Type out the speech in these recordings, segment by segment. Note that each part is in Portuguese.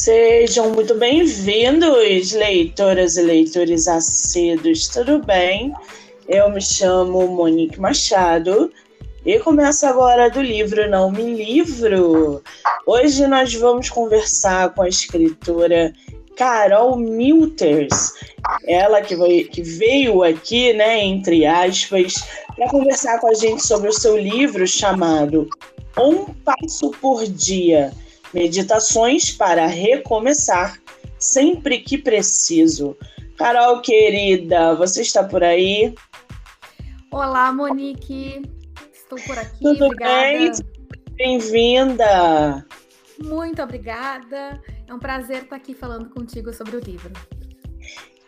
Sejam muito bem-vindos, leitoras e leitores acedos, tudo bem? Eu me chamo Monique Machado e começo agora do livro Não Me Livro. Hoje nós vamos conversar com a escritora Carol Milters, ela que, que veio aqui, né, entre aspas, para conversar com a gente sobre o seu livro chamado Um Passo por Dia Meditações para recomeçar sempre que preciso. Carol, querida, você está por aí? Olá, Monique. Estou por aqui. Tudo obrigada. bem? Bem-vinda. Muito obrigada. É um prazer estar aqui falando contigo sobre o livro.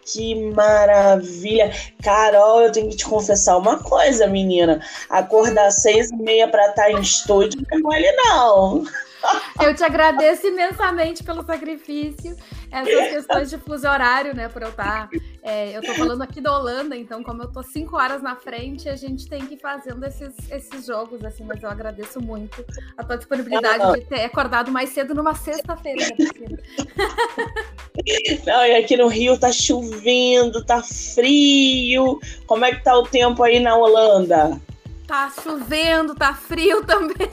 Que maravilha! Carol, eu tenho que te confessar uma coisa, menina. Acordar às seis e meia para estar em estúdio não é mole, não. Eu te agradeço imensamente pelo sacrifício. Essas questões de fuso horário, né? Por eu estar. Tá, é, eu estou falando aqui da Holanda, então, como eu estou cinco horas na frente, a gente tem que ir fazendo esses, esses jogos, assim, mas eu agradeço muito a tua disponibilidade de ter acordado mais cedo numa sexta-feira. Não, e aqui no Rio tá chovendo, tá frio. Como é que tá o tempo aí na Holanda? Tá chovendo, tá frio também.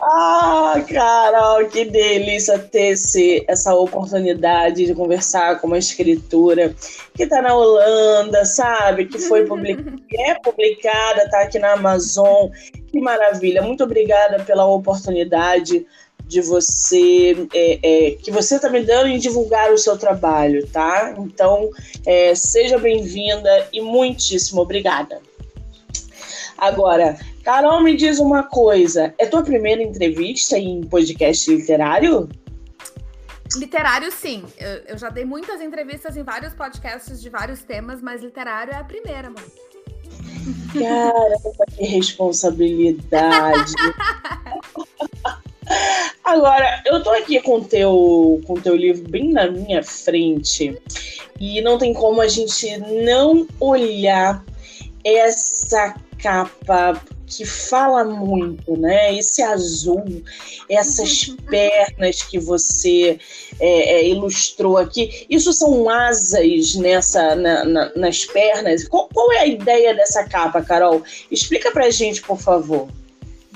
ah, Carol, que delícia ter esse, essa oportunidade de conversar com uma escritora que está na Holanda, sabe? Que foi publicada, é publicada, está aqui na Amazon. Que maravilha! Muito obrigada pela oportunidade de você é, é, que você está me dando em divulgar o seu trabalho, tá? Então, é, seja bem-vinda e muitíssimo obrigada. Agora, Carol, me diz uma coisa: é tua primeira entrevista em podcast literário? Literário, sim. Eu, eu já dei muitas entrevistas em vários podcasts de vários temas, mas literário é a primeira, mano. Caramba, que responsabilidade. Agora, eu tô aqui com teu, com teu livro bem na minha frente e não tem como a gente não olhar essa capa que fala muito, né? Esse azul, essas pernas que você é, é, ilustrou aqui, isso são asas nessa na, na, nas pernas. Qual, qual, é a ideia dessa capa, Carol? Explica pra gente, por favor.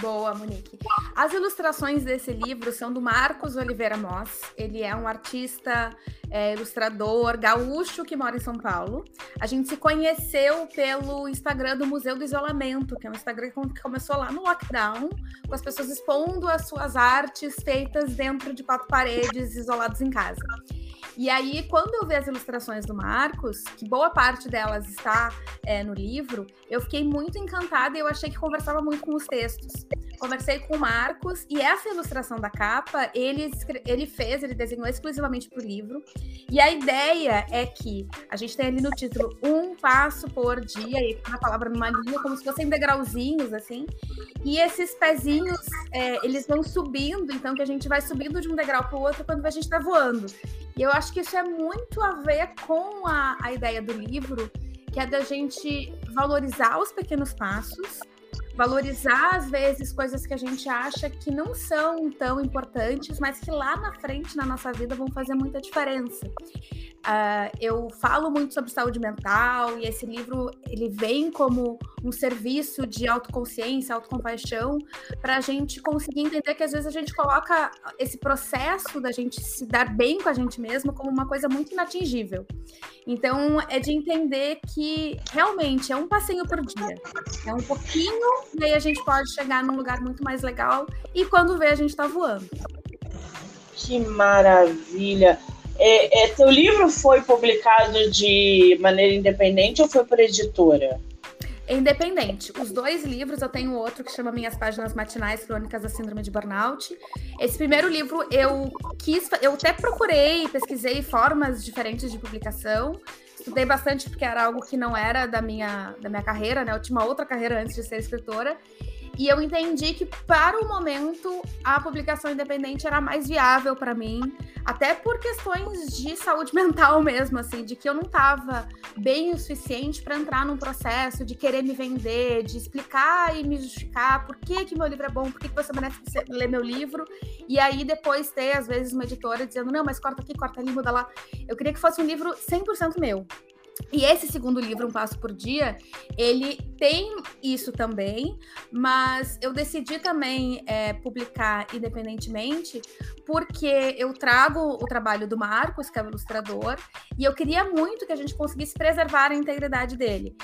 Boa, Monique. As ilustrações desse livro são do Marcos Oliveira Moss. Ele é um artista, é, ilustrador gaúcho que mora em São Paulo. A gente se conheceu pelo Instagram do Museu do Isolamento, que é um Instagram que começou lá no lockdown, com as pessoas expondo as suas artes feitas dentro de quatro paredes, isolados em casa. E aí, quando eu vi as ilustrações do Marcos, que boa parte delas está é, no livro, eu fiquei muito encantada e eu achei que conversava muito com os textos. Conversei com o Marcos e essa ilustração da capa ele, ele fez, ele desenhou exclusivamente para o livro. E a ideia é que a gente tem ali no título um passo por dia, e a palavra numa linha, como se fossem degrauzinhos, assim. E esses pezinhos, é, eles vão subindo, então que a gente vai subindo de um degrau para o outro quando a gente está voando. E eu acho que isso é muito a ver com a, a ideia do livro, que é da gente valorizar os pequenos passos, valorizar às vezes coisas que a gente acha que não são tão importantes, mas que lá na frente na nossa vida vão fazer muita diferença. Uh, eu falo muito sobre saúde mental e esse livro ele vem como um serviço de autoconsciência, autocompaixão, para a gente conseguir entender que às vezes a gente coloca esse processo da gente se dar bem com a gente mesmo como uma coisa muito inatingível. Então é de entender que realmente é um passeio por dia, é um pouquinho e aí a gente pode chegar num lugar muito mais legal e quando vê a gente está voando. Que maravilha! É, é, teu livro foi publicado de maneira independente ou foi por editora? Independente. Os dois livros, eu tenho outro que chama Minhas Páginas Matinais, Crônicas da Síndrome de Burnout. Esse primeiro livro eu quis, eu até procurei, pesquisei formas diferentes de publicação. Estudei bastante porque era algo que não era da minha, da minha carreira, né? Eu tinha uma outra carreira antes de ser escritora. E eu entendi que, para o momento, a publicação independente era mais viável para mim, até por questões de saúde mental mesmo, assim, de que eu não estava bem o suficiente para entrar num processo de querer me vender, de explicar e me justificar por que, que meu livro é bom, por que, que você merece ler meu livro, e aí depois ter, às vezes, uma editora dizendo, não, mas corta aqui, corta ali, muda lá. Eu queria que fosse um livro 100% meu. E esse segundo livro, Um Passo por Dia, ele tem isso também, mas eu decidi também é, publicar independentemente, porque eu trago o trabalho do Marcos, que é o ilustrador, e eu queria muito que a gente conseguisse preservar a integridade dele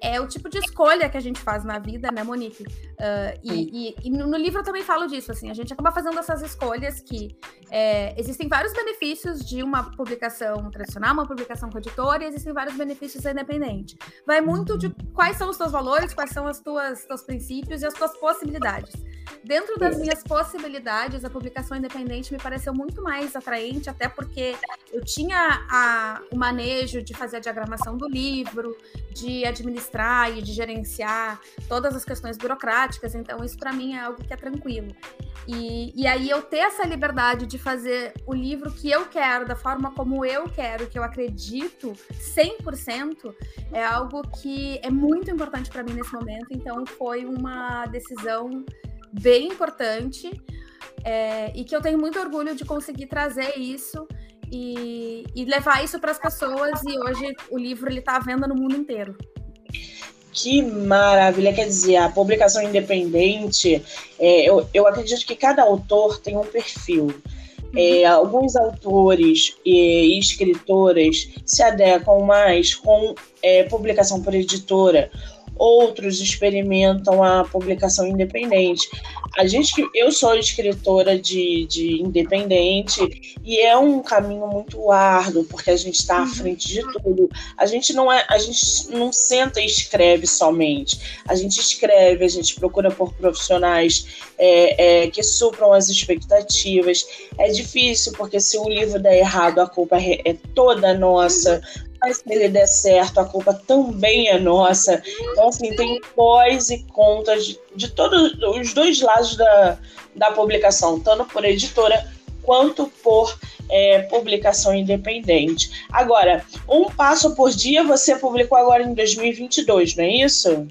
é o tipo de escolha que a gente faz na vida, né, Monique? Uh, e, e, e, no livro eu também falo disso, assim, a gente acaba fazendo essas escolhas que é, existem vários benefícios de uma publicação tradicional, uma publicação com editora, e existem vários benefícios independente. Vai muito de quais são os teus valores, quais são as tuas teus princípios e as tuas possibilidades. Dentro das minhas possibilidades, a publicação independente me pareceu muito mais atraente, até porque eu tinha a, o manejo de fazer a diagramação do livro, de administrar e de gerenciar todas as questões burocráticas, então isso para mim é algo que é tranquilo. E, e aí eu ter essa liberdade de fazer o livro que eu quero, da forma como eu quero, que eu acredito 100%, é algo que é muito importante para mim nesse momento, então foi uma decisão bem importante é, e que eu tenho muito orgulho de conseguir trazer isso e, e levar isso para as pessoas. E hoje o livro está à venda no mundo inteiro. Que maravilha! Quer dizer, a publicação independente, é, eu, eu acredito que cada autor tem um perfil. É, alguns autores e escritoras se adequam mais com é, publicação por editora outros experimentam a publicação independente. A gente, eu sou escritora de, de independente e é um caminho muito árduo porque a gente está à uhum. frente de tudo. A gente não é, a gente não senta e escreve somente. A gente escreve, a gente procura por profissionais é, é, que supram as expectativas. É difícil porque se o livro der errado a culpa é, é toda nossa mas se ele der certo, a culpa também é nossa. Então, assim, tem pós e contras de, de todos os dois lados da, da publicação, tanto por editora quanto por é, publicação independente. Agora, um passo por dia você publicou agora em 2022, não é isso?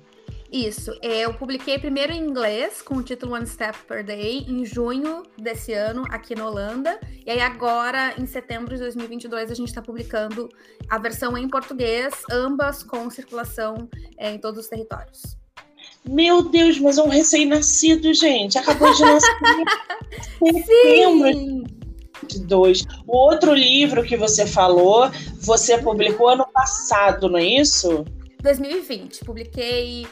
Isso. Eu publiquei primeiro em inglês, com o título One Step Per Day, em junho desse ano, aqui na Holanda. E aí, agora, em setembro de 2022, a gente está publicando a versão em português, ambas com circulação é, em todos os territórios. Meu Deus, mas é um recém-nascido, gente. Acabou de nascer em setembro. Dois. O outro livro que você falou, você publicou ano passado, não é isso? 2020. Publiquei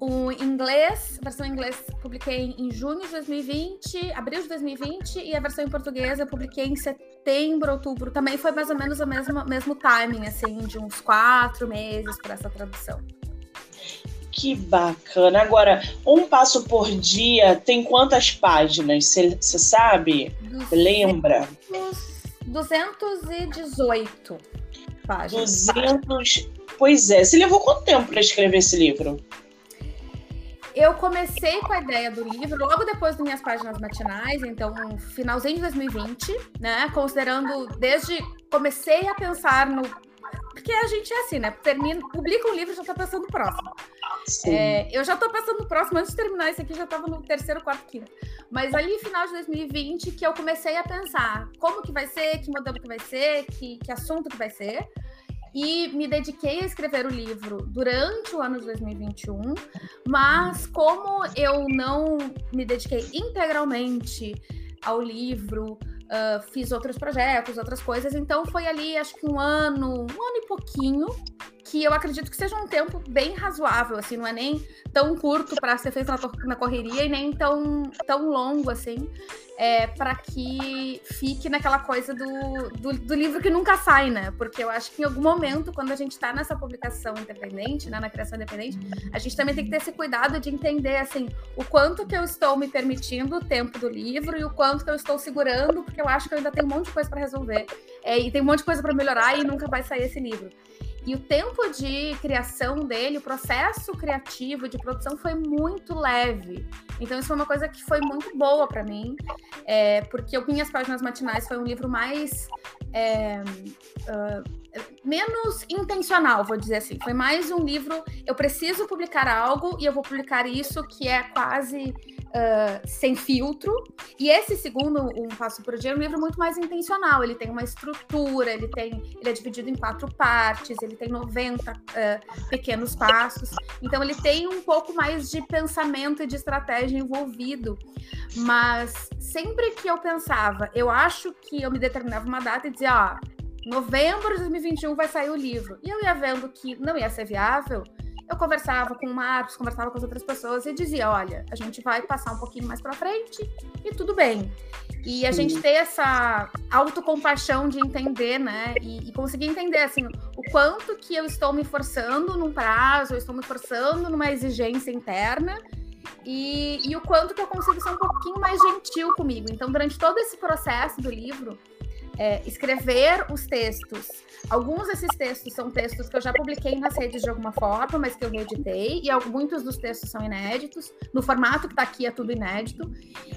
o inglês, a versão em inglês publiquei em junho de 2020, abril de 2020, e a versão em português eu publiquei em setembro, outubro. Também foi mais ou menos o mesmo, mesmo timing, assim, de uns quatro meses para essa tradução. Que bacana. Agora, um passo por dia tem quantas páginas? Você sabe? Lembra? 218 páginas. 200. Pois é. Você levou quanto tempo para escrever esse livro? Eu comecei com a ideia do livro logo depois das minhas páginas matinais, então finalzinho de 2020, né? Considerando desde comecei a pensar no porque a gente é assim, né? Termina, publica um livro e já tá pensando no próximo. É, eu já tô pensando no próximo, antes de terminar esse aqui, já tava no terceiro, quarto, quinto. Mas ali, final de 2020, que eu comecei a pensar como que vai ser, que modelo que vai ser, que, que assunto que vai ser e me dediquei a escrever o livro durante o ano de 2021, mas como eu não me dediquei integralmente ao livro, uh, fiz outros projetos, outras coisas, então foi ali, acho que um ano, um ano e pouquinho, que eu acredito que seja um tempo bem razoável, assim, não é nem tão curto para ser feito na, na, correria e nem tão, tão longo, assim, é, para que fique naquela coisa do, do, do, livro que nunca sai, né? Porque eu acho que em algum momento, quando a gente está nessa publicação independente, né, na criação independente, a gente também tem que ter esse cuidado de entender, assim, o quanto que eu estou me permitindo o tempo do livro e o quanto que eu estou segurando, porque eu acho que eu ainda tenho um monte de coisa para resolver. É, e tem um monte de coisa para melhorar e nunca vai sair esse livro. E o tempo de criação dele, o processo criativo de produção foi muito leve. Então, isso foi uma coisa que foi muito boa para mim, é, porque o Minhas Páginas Matinais foi um livro mais. É, uh, menos intencional, vou dizer assim. Foi mais um livro. Eu preciso publicar algo e eu vou publicar isso que é quase uh, sem filtro. E esse segundo, Um Passo por Dia, é um livro muito mais intencional. Ele tem uma estrutura, ele tem, ele é dividido em quatro partes, ele tem 90 uh, pequenos passos. Então ele tem um pouco mais de pensamento e de estratégia envolvido. Mas sempre que eu pensava, eu acho que eu me determinava uma data e dizia, ó, novembro de 2021 vai sair o livro. E eu ia vendo que não ia ser viável, eu conversava com o Marcos, conversava com as outras pessoas e dizia: olha, a gente vai passar um pouquinho mais para frente e tudo bem. E a gente ter essa autocompaixão de entender, né? E, e, conseguir entender, assim, o quanto que eu estou me forçando num prazo, eu estou me forçando numa exigência interna e, e o quanto que eu consigo ser um pouquinho mais gentil comigo. Então, durante todo esse processo do livro, é, escrever os textos. Alguns desses textos são textos que eu já publiquei nas redes de alguma forma, mas que eu reeditei, e muitos dos textos são inéditos. No formato que está aqui é tudo inédito.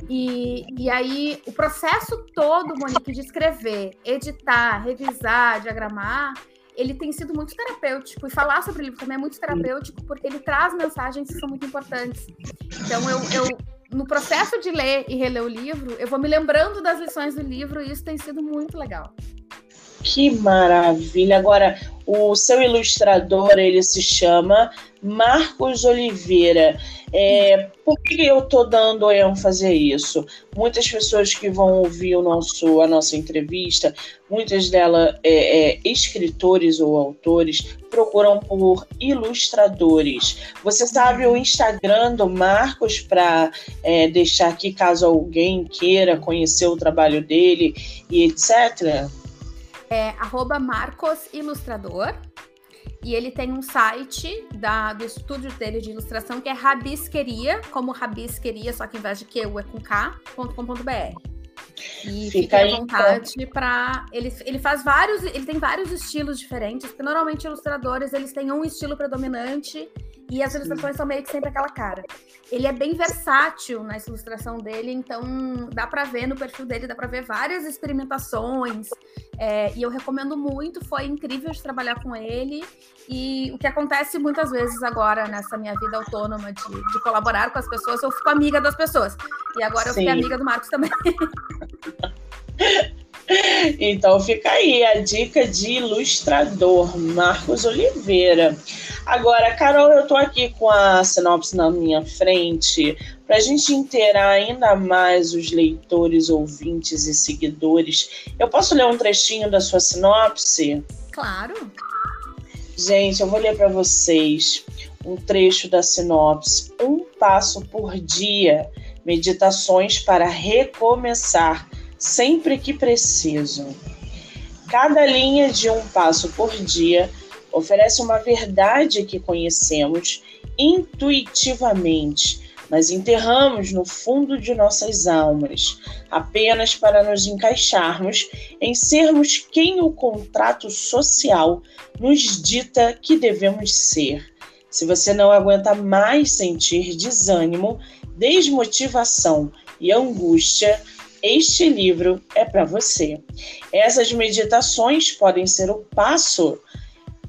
E, e aí, o processo todo, Monique, de escrever, editar, revisar, diagramar, ele tem sido muito terapêutico. E falar sobre o livro também é muito terapêutico, porque ele traz mensagens que são muito importantes. Então, eu, eu no processo de ler e reler o livro, eu vou me lembrando das lições do livro e isso tem sido muito legal. Que maravilha! Agora, o seu ilustrador, ele se chama Marcos Oliveira. É, por que eu estou dando ênfase a isso? Muitas pessoas que vão ouvir o nosso, a nossa entrevista, muitas delas é, é, escritores ou autores, procuram por ilustradores. Você sabe o Instagram do Marcos para é, deixar aqui caso alguém queira conhecer o trabalho dele e etc? É arroba Marcos Ilustrador. E ele tem um site da, do estúdio dele de ilustração que é Rabisqueria, como Rabisqueria, só que em vez de que eu é com K.com.br. E fica à vontade então. para ele, ele faz vários, ele tem vários estilos diferentes, porque normalmente ilustradores eles têm um estilo predominante e as ilustrações são meio que sempre aquela cara. Ele é bem versátil na ilustração dele, então dá para ver no perfil dele, dá para ver várias experimentações. É, e eu recomendo muito, foi incrível de trabalhar com ele. E o que acontece muitas vezes agora nessa minha vida autônoma de, de colaborar com as pessoas, eu fico amiga das pessoas. E agora eu Sim. fiquei amiga do Marcos também. Então fica aí a dica de ilustrador, Marcos Oliveira. Agora, Carol, eu estou aqui com a sinopse na minha frente para a gente inteirar ainda mais os leitores, ouvintes e seguidores. Eu posso ler um trechinho da sua sinopse? Claro. Gente, eu vou ler para vocês um trecho da sinopse. Um passo por dia. Meditações para recomeçar sempre que preciso. Cada linha de um passo por dia oferece uma verdade que conhecemos intuitivamente, mas enterramos no fundo de nossas almas, apenas para nos encaixarmos em sermos quem o contrato social nos dita que devemos ser. Se você não aguenta mais sentir desânimo, desmotivação e angústia, este livro é para você. Essas meditações podem ser o passo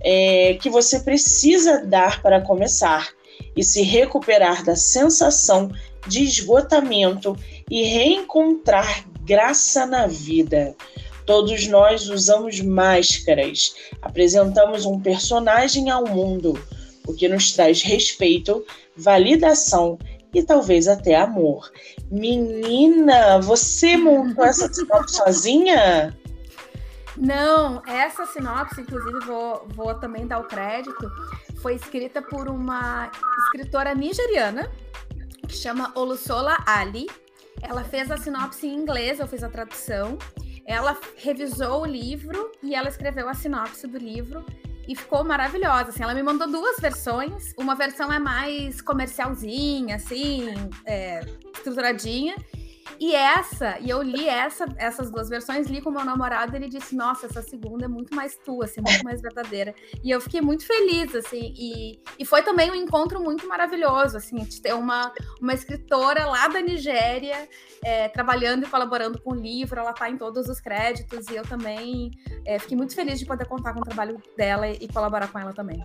é, que você precisa dar para começar e se recuperar da sensação de esgotamento e reencontrar graça na vida. Todos nós usamos máscaras, apresentamos um personagem ao mundo, o que nos traz respeito, validação e talvez até amor. Menina, você montou essa sinopse sozinha? Não, essa sinopse, inclusive, vou, vou também dar o crédito, foi escrita por uma escritora nigeriana que chama Olusola Ali. Ela fez a sinopse em inglês, eu fiz a tradução. Ela revisou o livro e ela escreveu a sinopse do livro e ficou maravilhosa. Assim, ela me mandou duas versões. Uma versão é mais comercialzinha, assim, é, estruturadinha. E essa, e eu li essa, essas duas versões, li com meu namorado, ele disse: Nossa, essa segunda é muito mais tua, assim, muito mais verdadeira. E eu fiquei muito feliz, assim, e, e foi também um encontro muito maravilhoso, assim, de ter uma, uma escritora lá da Nigéria é, trabalhando e colaborando com o livro, ela tá em todos os créditos, e eu também é, fiquei muito feliz de poder contar com o trabalho dela e, e colaborar com ela também.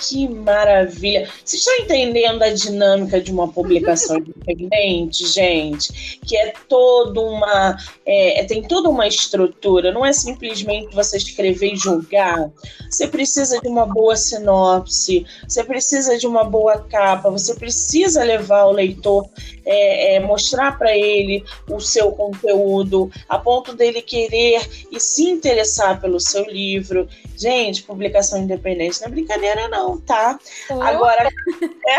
Que maravilha! Vocês estão entendendo a dinâmica de uma publicação independente, gente? Que é toda uma. É, é, tem toda uma estrutura, não é simplesmente você escrever e julgar. Você precisa de uma boa sinopse, você precisa de uma boa capa, você precisa levar o leitor, é, é, mostrar para ele o seu conteúdo, a ponto dele querer e se interessar pelo seu livro. Gente, publicação independente não é brincadeira, não, tá? Oh. Agora. É...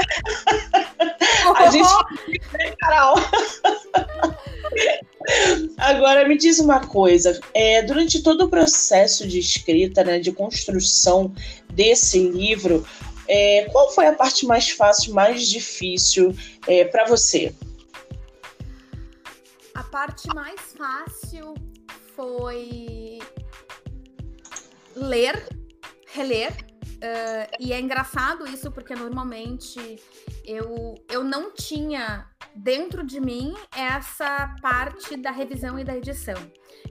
A gente. Carol. Agora me diz uma coisa, é, durante todo o processo de escrita, né, de construção desse livro, é, qual foi a parte mais fácil, mais difícil é, para você? A parte mais fácil foi ler, reler. Uh, e é engraçado isso porque normalmente eu, eu não tinha dentro de mim essa parte da revisão e da edição.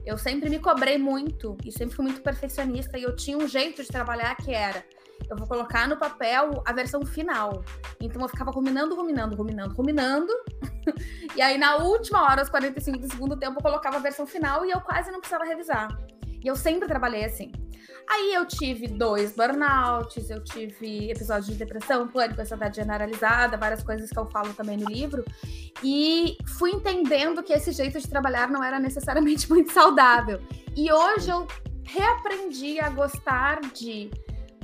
Eu sempre me cobrei muito e sempre fui muito perfeccionista e eu tinha um jeito de trabalhar que era eu vou colocar no papel a versão final. Então eu ficava ruminando, ruminando, ruminando, ruminando. e aí na última hora, aos 45 do segundo tempo, eu colocava a versão final e eu quase não precisava revisar. E eu sempre trabalhei assim. Aí eu tive dois burnouts, eu tive episódios de depressão, pânico, ansiedade generalizada, várias coisas que eu falo também no livro. E fui entendendo que esse jeito de trabalhar não era necessariamente muito saudável. E hoje eu reaprendi a gostar de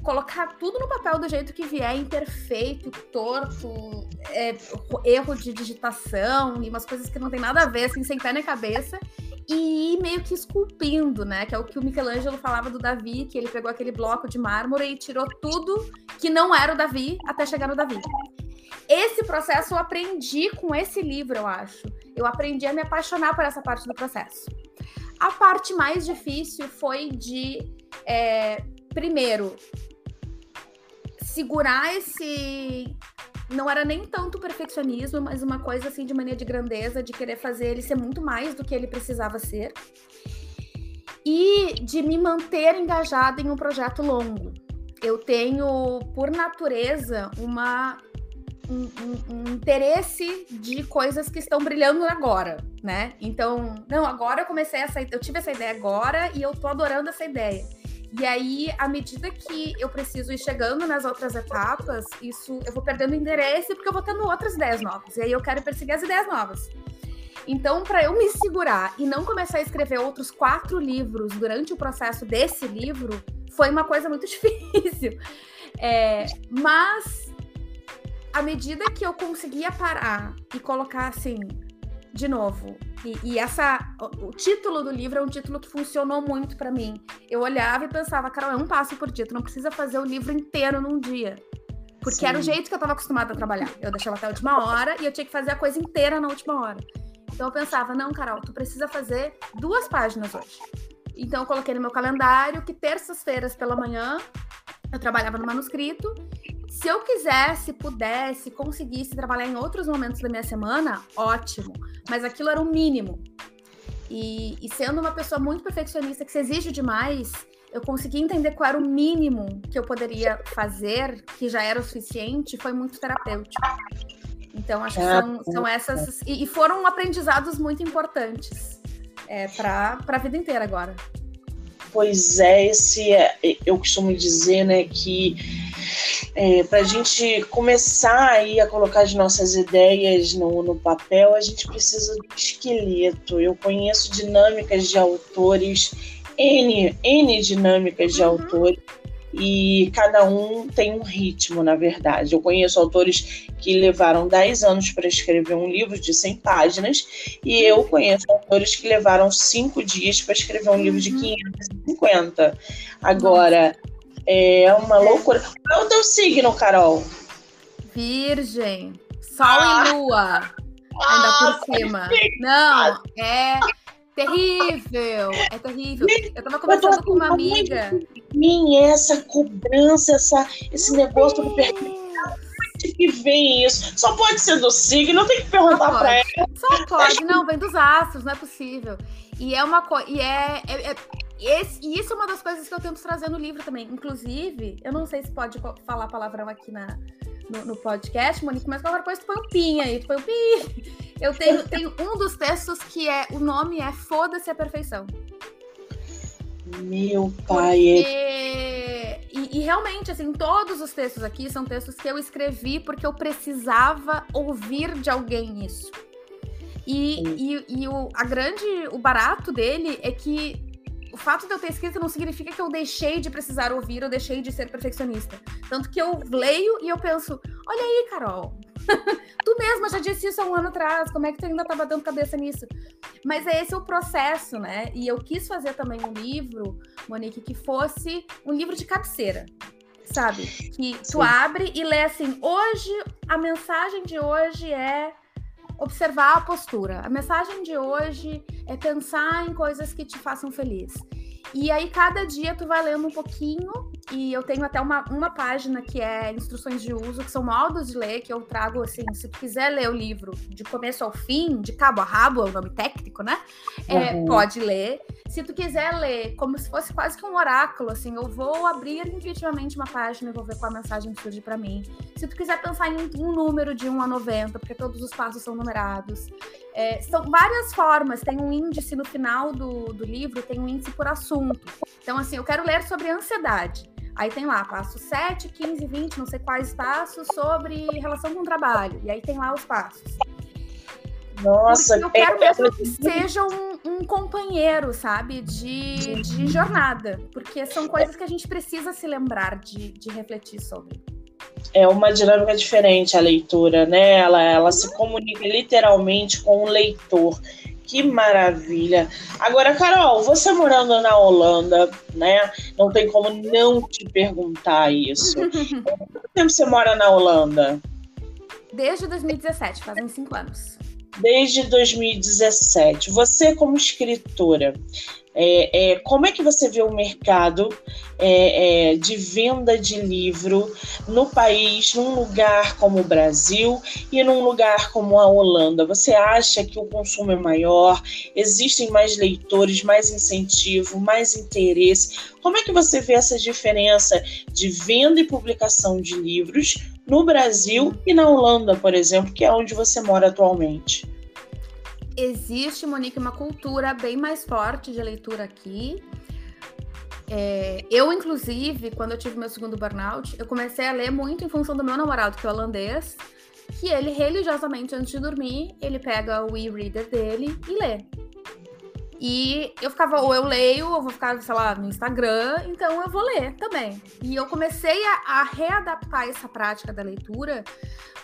colocar tudo no papel do jeito que vier, imperfeito, torto, é, erro de digitação e umas coisas que não tem nada a ver, assim, sem pé nem cabeça e ir meio que esculpindo, né? Que é o que o Michelangelo falava do Davi, que ele pegou aquele bloco de mármore e tirou tudo que não era o Davi até chegar no Davi. Esse processo eu aprendi com esse livro, eu acho. Eu aprendi a me apaixonar por essa parte do processo. A parte mais difícil foi de, é, primeiro, segurar esse não era nem tanto perfeccionismo, mas uma coisa assim de mania de grandeza, de querer fazer ele ser muito mais do que ele precisava ser. E de me manter engajada em um projeto longo. Eu tenho, por natureza, uma um, um, um, interesse de coisas que estão brilhando agora, né? Então, não, agora eu comecei essa, eu tive essa ideia agora e eu tô adorando essa ideia. E aí, à medida que eu preciso ir chegando nas outras etapas, isso eu vou perdendo interesse porque eu vou tendo outras ideias novas. E aí eu quero perseguir as ideias novas. Então, para eu me segurar e não começar a escrever outros quatro livros durante o processo desse livro, foi uma coisa muito difícil. É, mas, à medida que eu conseguia parar e colocar assim, de novo, e, e, essa, o, o, título do livro é um título que funcionou muito para mim. Eu olhava e pensava, Carol, é um passo por dia, tu não precisa fazer o livro inteiro num dia. Porque Sim. era o jeito que eu estava acostumada a trabalhar. Eu deixava até a última hora e eu tinha que fazer a coisa inteira na última hora. Então eu pensava, não, Carol, tu precisa fazer duas páginas hoje. Então eu coloquei no meu calendário que terças-feiras pela manhã eu trabalhava no manuscrito se eu quisesse, pudesse, conseguisse trabalhar em outros momentos da minha semana, ótimo. Mas aquilo era o mínimo. E, e, sendo uma pessoa muito perfeccionista que se exige demais, eu consegui entender qual era o mínimo que eu poderia fazer, que já era o suficiente, foi muito terapêutico. Então, acho que é, são, são essas. E, e foram aprendizados muito importantes é, para a vida inteira agora. Pois é, esse é, eu costumo dizer, né, que é, para a gente começar aí a colocar as nossas ideias no, no papel, a gente precisa do esqueleto. Eu conheço dinâmicas de autores, N, N dinâmicas de uhum. autores, e cada um tem um ritmo, na verdade. Eu conheço autores que levaram 10 anos para escrever um livro de 100 páginas, e eu conheço autores que levaram 5 dias para escrever um livro de 550. Uhum. Agora. É uma loucura. Qual é o teu signo, Carol? Virgem. Sol ah. e lua. ainda por cima. Não, é terrível, é terrível. Eu tava conversando com uma amiga. Mim, essa cobrança, essa, esse negócio do que vem isso? Só pode ser do signo, tem que perguntar para ela. Só pode, não, vem dos astros, não é possível. E é uma coisa. E é, é, é esse, e isso é uma das coisas que eu tento trazer no livro também. Inclusive, eu não sei se pode falar palavrão aqui na, no, no podcast, Monique, mas qualquer coisa tu põe o pin aí, tu põe o pin. Eu tenho, tenho um dos textos que é, o nome é Foda-se a Perfeição. Meu pai. Porque... E, e, realmente, assim, todos os textos aqui são textos que eu escrevi porque eu precisava ouvir de alguém isso. E, e, e, o, a grande, o barato dele é que o fato de eu ter escrito não significa que eu deixei de precisar ouvir ou deixei de ser perfeccionista. Tanto que eu leio e eu penso: olha aí, Carol, tu mesma já disse isso há um ano atrás, como é que tu ainda estava dando cabeça nisso? Mas é esse o processo, né? E eu quis fazer também um livro, Monique, que fosse um livro de cabeceira. Sabe? Que tu Sim. abre e lê assim: hoje, a mensagem de hoje é observar a postura. A mensagem de hoje é pensar em coisas que te façam feliz. E aí, cada dia tu vai lendo um pouquinho, e eu tenho até uma, uma página que é instruções de uso, que são modos de ler, que eu trago assim, se tu quiser ler o livro de começo ao fim, de cabo a rabo, é o nome técnico, né? É, uhum. Pode ler. Se tu quiser ler como se fosse quase que um oráculo, assim, eu vou abrir intuitivamente uma página e vou ver qual a mensagem surge para mim. Se tu quiser pensar em um número de 1 a 90, porque todos os passos são numerados. É, são várias formas, tem um índice no final do, do livro, tem um índice por assunto. Então, assim, eu quero ler sobre ansiedade. Aí tem lá, passo 7, 15, 20, não sei quais passos sobre relação com o trabalho. E aí tem lá os passos. Nossa, Porque eu quero mesmo que seja um, um companheiro, sabe, de, de jornada. Porque são coisas que a gente precisa se lembrar de, de refletir sobre é uma dinâmica diferente a leitura, né? Ela, ela se comunica literalmente com o leitor. Que maravilha! Agora, Carol, você morando na Holanda, né? Não tem como não te perguntar isso. Quanto tempo você mora na Holanda? Desde 2017, fazem cinco anos. Desde 2017. Você, como escritora, é, é, como é que você vê o mercado é, é, de venda de livro no país, num lugar como o Brasil e num lugar como a Holanda? Você acha que o consumo é maior? Existem mais leitores, mais incentivo, mais interesse? Como é que você vê essa diferença de venda e publicação de livros no Brasil e na Holanda, por exemplo, que é onde você mora atualmente? Existe, Monique, uma cultura bem mais forte de leitura aqui. É, eu, inclusive, quando eu tive meu segundo burnout, eu comecei a ler muito em função do meu namorado, que é holandês, que ele religiosamente, antes de dormir, ele pega o e-reader dele e lê. E eu ficava, ou eu leio, ou vou ficar, sei lá, no Instagram, então eu vou ler também. E eu comecei a, a readaptar essa prática da leitura,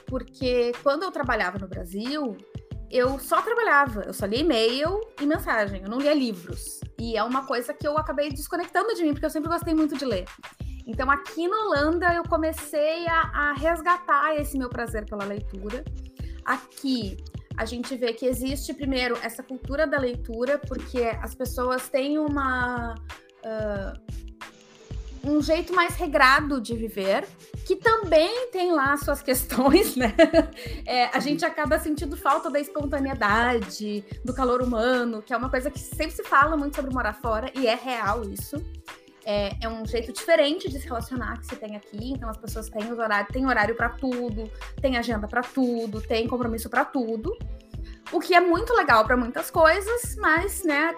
porque quando eu trabalhava no Brasil, eu só trabalhava, eu só lia e-mail e mensagem, eu não lia livros. E é uma coisa que eu acabei desconectando de mim, porque eu sempre gostei muito de ler. Então, aqui na Holanda, eu comecei a, a resgatar esse meu prazer pela leitura. Aqui, a gente vê que existe, primeiro, essa cultura da leitura, porque as pessoas têm uma. Uh, um jeito mais regrado de viver, que também tem lá suas questões, né? É, a gente acaba sentindo falta da espontaneidade, do calor humano, que é uma coisa que sempre se fala muito sobre morar fora, e é real isso. É, é um jeito diferente de se relacionar que se tem aqui, então as pessoas têm, os horários, têm horário para tudo, tem agenda para tudo, tem compromisso para tudo. O que é muito legal para muitas coisas, mas né,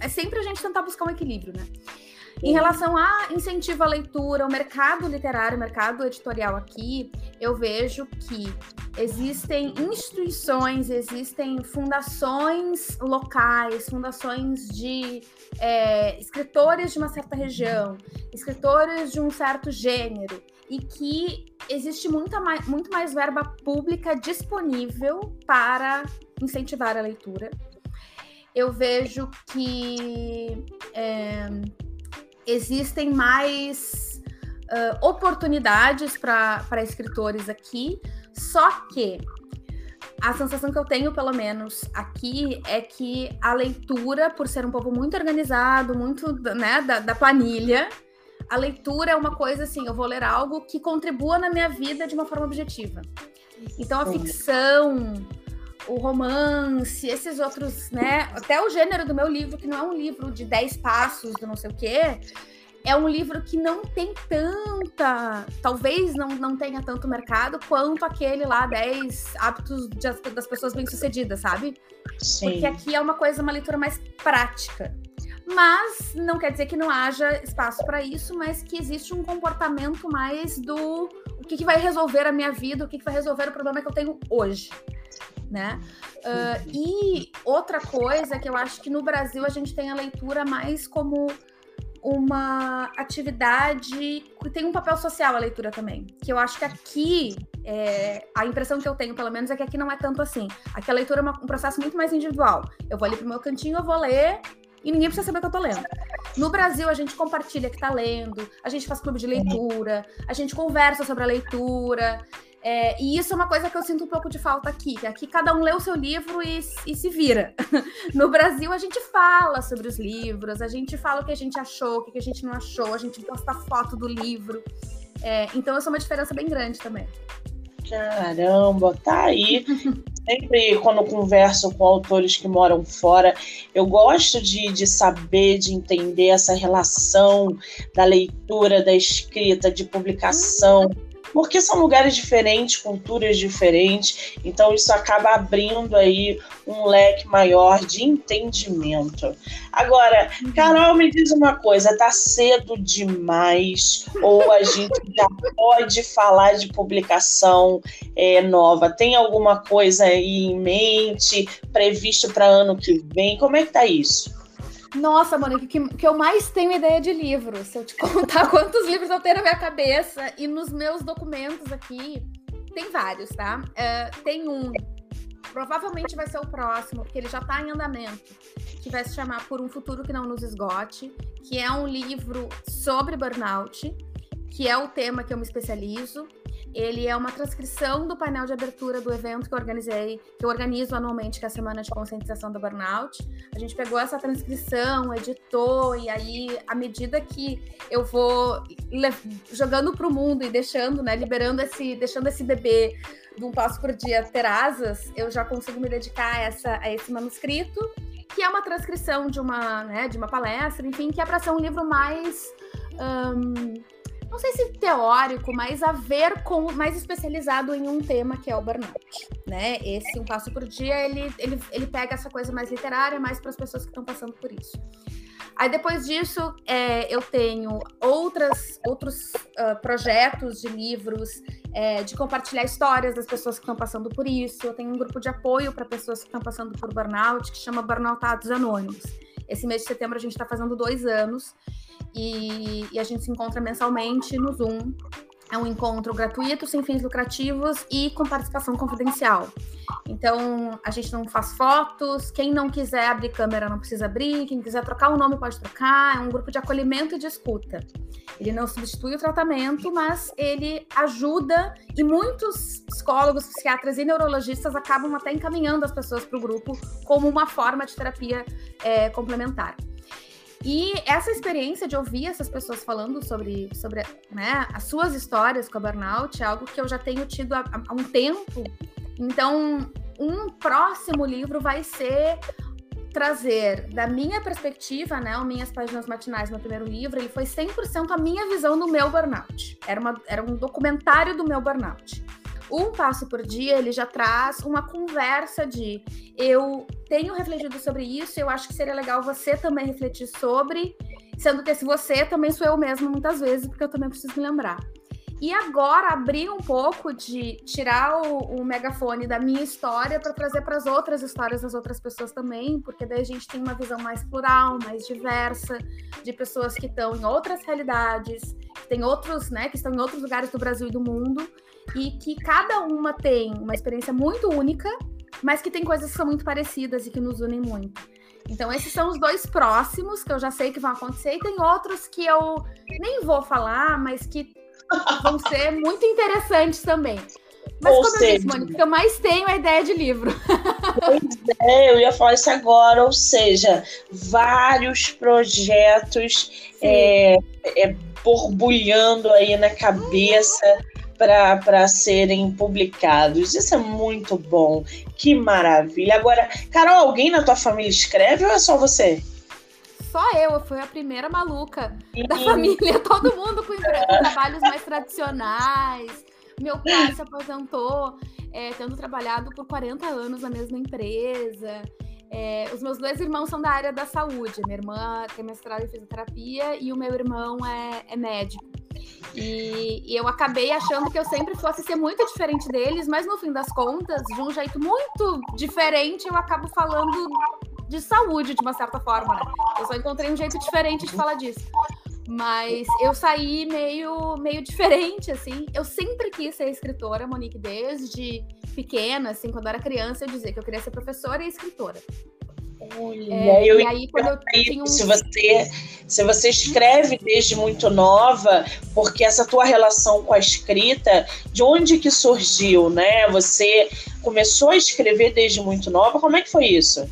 é sempre a gente tentar buscar um equilíbrio, né? Em relação a incentivo à leitura, o mercado literário, o mercado editorial aqui, eu vejo que existem instituições, existem fundações locais, fundações de é, escritores de uma certa região, escritores de um certo gênero, e que existe muita mais, muito mais verba pública disponível para incentivar a leitura. Eu vejo que. É, existem mais uh, oportunidades para escritores aqui, só que a sensação que eu tenho, pelo menos aqui, é que a leitura, por ser um povo muito organizado, muito né, da, da planilha, a leitura é uma coisa assim, eu vou ler algo que contribua na minha vida de uma forma objetiva. Então a ficção, o romance, esses outros, né? Até o gênero do meu livro, que não é um livro de 10 passos, do não sei o quê, é um livro que não tem tanta. Talvez não, não tenha tanto mercado quanto aquele lá, 10 hábitos de, das pessoas bem-sucedidas, sabe? Sim. Porque aqui é uma coisa, uma leitura mais prática. Mas não quer dizer que não haja espaço para isso, mas que existe um comportamento mais do o que, que vai resolver a minha vida, o que, que vai resolver o problema que eu tenho hoje. Né? Uh, e outra coisa que eu acho que no Brasil a gente tem a leitura mais como uma atividade que tem um papel social a leitura também. Que eu acho que aqui, é, a impressão que eu tenho, pelo menos, é que aqui não é tanto assim. Aqui a leitura é uma, um processo muito mais individual. Eu vou ali pro meu cantinho, eu vou ler e ninguém precisa saber que eu tô lendo. No Brasil, a gente compartilha que tá lendo, a gente faz clube de leitura, a gente conversa sobre a leitura. É, e isso é uma coisa que eu sinto um pouco de falta aqui, que aqui cada um lê o seu livro e, e, se vira. No Brasil, a gente fala sobre os livros, a gente fala o que a gente achou, o que a gente não achou, a gente posta foto do livro. É, então, isso é uma diferença bem grande também. Caramba, tá aí. Sempre quando converso com autores que moram fora, eu gosto de, de saber, de entender essa relação da leitura, da escrita, de publicação porque são lugares diferentes, culturas diferentes, então isso acaba abrindo aí um leque maior de entendimento. Agora, Carol, me diz uma coisa, tá cedo demais ou a gente já pode falar de publicação é, nova? Tem alguma coisa aí em mente, previsto para ano que vem? Como é que tá isso? Nossa, Monique, que, que eu mais tenho ideia de livros. Se eu te contar quantos livros eu tenho na minha cabeça e nos meus documentos aqui, tem vários, tá? Uh, tem um, provavelmente vai ser o próximo, porque ele já está em andamento, que vai se chamar Por um Futuro que Não Nos Esgote, que é um livro sobre burnout, que é o tema que eu me especializo. Ele é uma transcrição do painel de abertura do evento que eu organizei, que eu organizo anualmente, que é a Semana de Conscientização do Burnout. A gente pegou essa transcrição, editou, e aí, à medida que eu vou jogando para o mundo e deixando, né, liberando esse, deixando esse bebê de um passo por dia ter asas, eu já consigo me dedicar a, essa, a esse manuscrito, que é uma transcrição de uma, né, de uma palestra, enfim, que é para ser um livro mais. Um, não sei se teórico, mas a ver com mais especializado em um tema que é o burnout, né? Esse um passo por dia, ele, ele, ele pega essa coisa mais literária, mais para as pessoas que estão passando por isso. Aí depois disso, é, eu tenho outras, outros uh, projetos de livros, é, de compartilhar histórias das pessoas que estão passando por isso. Eu tenho um grupo de apoio para pessoas que estão passando por burnout, que chama Burnoutados Anônimos. Esse mês de setembro a gente está fazendo dois anos e, e a gente se encontra mensalmente no Zoom. É um encontro gratuito, sem fins lucrativos e com participação confidencial. Então, a gente não faz fotos. Quem não quiser abrir câmera não precisa abrir. Quem quiser trocar o nome pode trocar. É um grupo de acolhimento e de escuta. Ele não substitui o tratamento, mas ele ajuda. E muitos psicólogos, psiquiatras e neurologistas acabam até encaminhando as pessoas para o grupo como uma forma de terapia é, complementar. E essa experiência de ouvir essas pessoas falando sobre, sobre né, as suas histórias com a burnout é algo que eu já tenho tido há, há um tempo. Então, um próximo livro vai ser trazer da minha perspectiva, né, as minhas páginas matinais, meu primeiro livro, ele foi 100% a minha visão do meu burnout. Era, uma, era um documentário do meu burnout. Um passo por dia, ele já traz uma conversa de eu tenho refletido sobre isso, eu acho que seria legal você também refletir sobre, sendo que se você também sou eu mesma muitas vezes, porque eu também preciso me lembrar. E agora abrir um pouco de tirar o, o megafone da minha história para trazer para as outras histórias das outras pessoas também, porque daí a gente tem uma visão mais plural, mais diversa, de pessoas que estão em outras realidades, que tem outros, né, que estão em outros lugares do Brasil e do mundo, e que cada uma tem uma experiência muito única, mas que tem coisas que são muito parecidas e que nos unem muito. Então, esses são os dois próximos que eu já sei que vão acontecer, e tem outros que eu nem vou falar, mas que vão ser muito interessantes também. Mas ou como seja, eu disse, Mônica, o que eu mais tenho é a ideia de livro. Pois é, eu ia falar isso agora, ou seja, vários projetos é, é, borbulhando aí na cabeça para serem publicados. Isso é muito bom. Que maravilha. Agora, Carol, alguém na tua família escreve ou é só você? Só eu, eu fui a primeira maluca da família. Todo mundo com, com trabalhos mais tradicionais. Meu pai se aposentou é, tendo trabalhado por 40 anos na mesma empresa. É, os meus dois irmãos são da área da saúde. Minha irmã tem mestrado em fisioterapia e o meu irmão é, é médico. E, e, eu acabei achando que eu sempre fosse ser muito diferente deles, mas no fim das contas, de um jeito muito diferente, eu acabo falando de saúde de uma certa forma, né? Eu só encontrei um jeito diferente de falar disso. Mas eu saí meio, meio diferente, assim. Eu sempre quis ser escritora, Monique, desde pequena, assim, quando eu era criança, eu dizia que eu queria ser professora e escritora. Olha, é, eu e aí, quando eu um... se você se você escreve desde muito nova, porque essa tua relação com a escrita, de onde que surgiu, né? Você começou a escrever desde muito nova, como é que foi isso?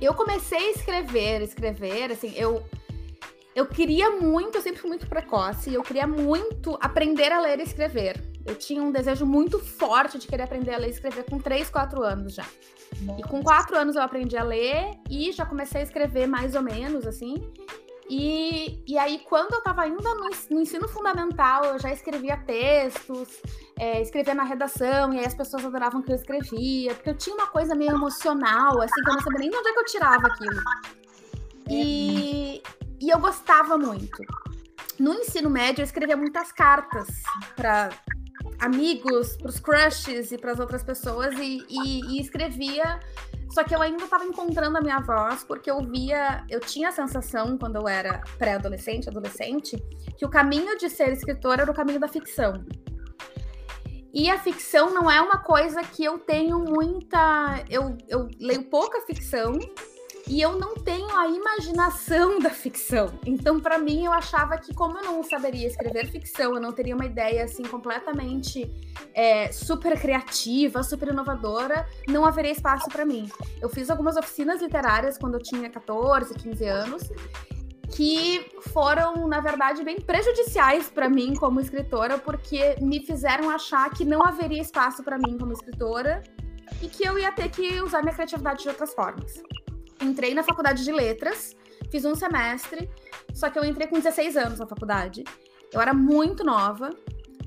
Eu comecei a escrever, escrever, assim, eu eu queria muito, eu sempre fui muito precoce, eu queria muito aprender a ler e escrever. Eu tinha um desejo muito forte de querer aprender a ler e escrever com 3, 4 anos já. E com 4 anos eu aprendi a ler e já comecei a escrever mais ou menos, assim. E, e aí, quando eu estava ainda no, no, ensino fundamental, eu já escrevia textos, é, escrevia na redação, e aí as pessoas adoravam que eu escrevia, porque eu tinha uma coisa meio emocional, assim, que eu não sabia nem de onde é que eu tirava aquilo. E, e eu gostava muito. No ensino médio, eu escrevia muitas cartas para amigos, para os crushes e para as outras pessoas e, e, e, escrevia. Só que eu ainda estava encontrando a minha voz porque eu via, eu tinha a sensação quando eu era pré-adolescente, adolescente, que o caminho de ser escritora era o caminho da ficção. E a ficção não é uma coisa que eu tenho muita. Eu, eu leio pouca ficção e eu não tenho a imaginação da ficção. Então, para mim, eu achava que, como eu não saberia escrever ficção, eu não teria uma ideia assim completamente é, super criativa, super inovadora, não haveria espaço para mim. Eu fiz algumas oficinas literárias quando eu tinha 14, 15 anos que foram, na verdade, bem prejudiciais para mim como escritora, porque me fizeram achar que não haveria espaço para mim como escritora e que eu ia ter que usar minha criatividade de outras formas entrei na faculdade de letras, fiz um semestre, só que eu entrei com 16 anos na faculdade. Eu era muito nova.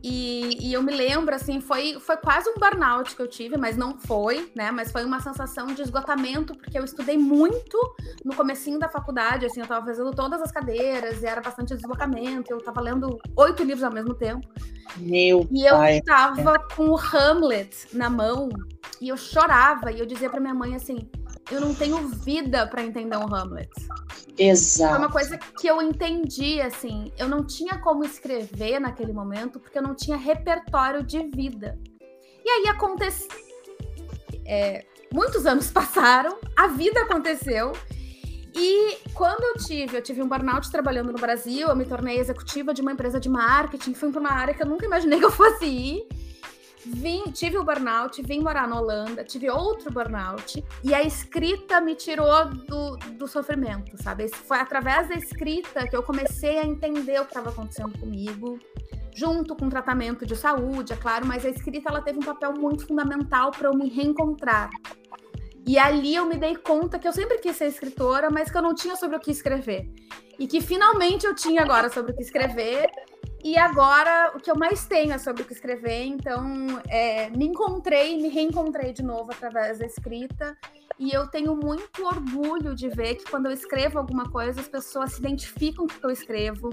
E, e, eu me lembro, assim, foi, foi quase um burnout que eu tive, mas não foi, né? Mas foi uma sensação de esgotamento, porque eu estudei muito no comecinho da faculdade, assim, eu tava fazendo todas as cadeiras, e era bastante deslocamento, eu tava lendo oito livros ao mesmo tempo. Meu E eu pai. tava com o Hamlet na mão, e eu chorava, e eu dizia pra minha mãe, assim, eu não tenho vida para entender um Hamlet. Exato. Foi uma coisa que eu entendi, assim, eu não tinha como escrever naquele momento porque eu não tinha repertório de vida. E aí aconteceu. É, muitos anos passaram, a vida aconteceu. E quando eu tive, eu tive um burnout trabalhando no Brasil, eu me tornei executiva de uma empresa de marketing, fui para uma área que eu nunca imaginei que eu fosse ir. Vim, tive o burnout, vim morar na Holanda, tive outro burnout, e a escrita me tirou do, do sofrimento, sabe? Foi através da escrita que eu comecei a entender o que estava acontecendo comigo, junto com o tratamento de saúde, é claro, mas a escrita ela teve um papel muito fundamental para eu me reencontrar. E ali eu me dei conta que eu sempre quis ser escritora, mas que eu não tinha sobre o que escrever. E que finalmente eu tinha agora sobre o que escrever, e agora o que eu mais tenho é sobre o que escrever, então é, me encontrei, me reencontrei de novo através da escrita. E eu tenho muito orgulho de ver que quando eu escrevo alguma coisa, as pessoas se identificam com o que eu escrevo.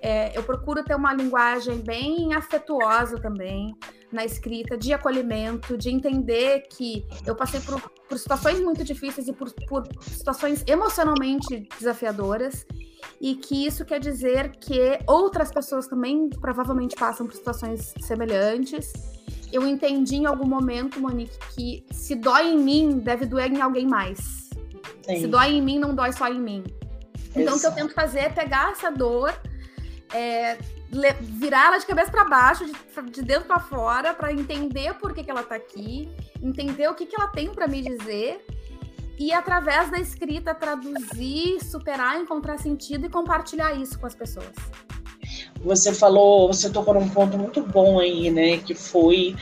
É, eu procuro ter uma linguagem bem afetuosa também na escrita, de acolhimento, de entender que eu passei por, por situações muito difíceis e por, por situações emocionalmente desafiadoras e que isso quer dizer que outras pessoas também provavelmente passam por situações semelhantes. Eu entendi em algum momento, Monique, que se dói em mim, deve doer em alguém mais. Sim. Se dói em mim, não dói só em mim. Então, Exato. o que eu tento fazer é pegar essa dor, é, virar ela de cabeça para baixo, de, de dentro para fora, para entender por que, que ela está aqui, entender o que, que ela tem para me dizer e através da escrita traduzir, superar, encontrar sentido e compartilhar isso com as pessoas. Você falou, você tocou num ponto muito bom aí, né? Que foi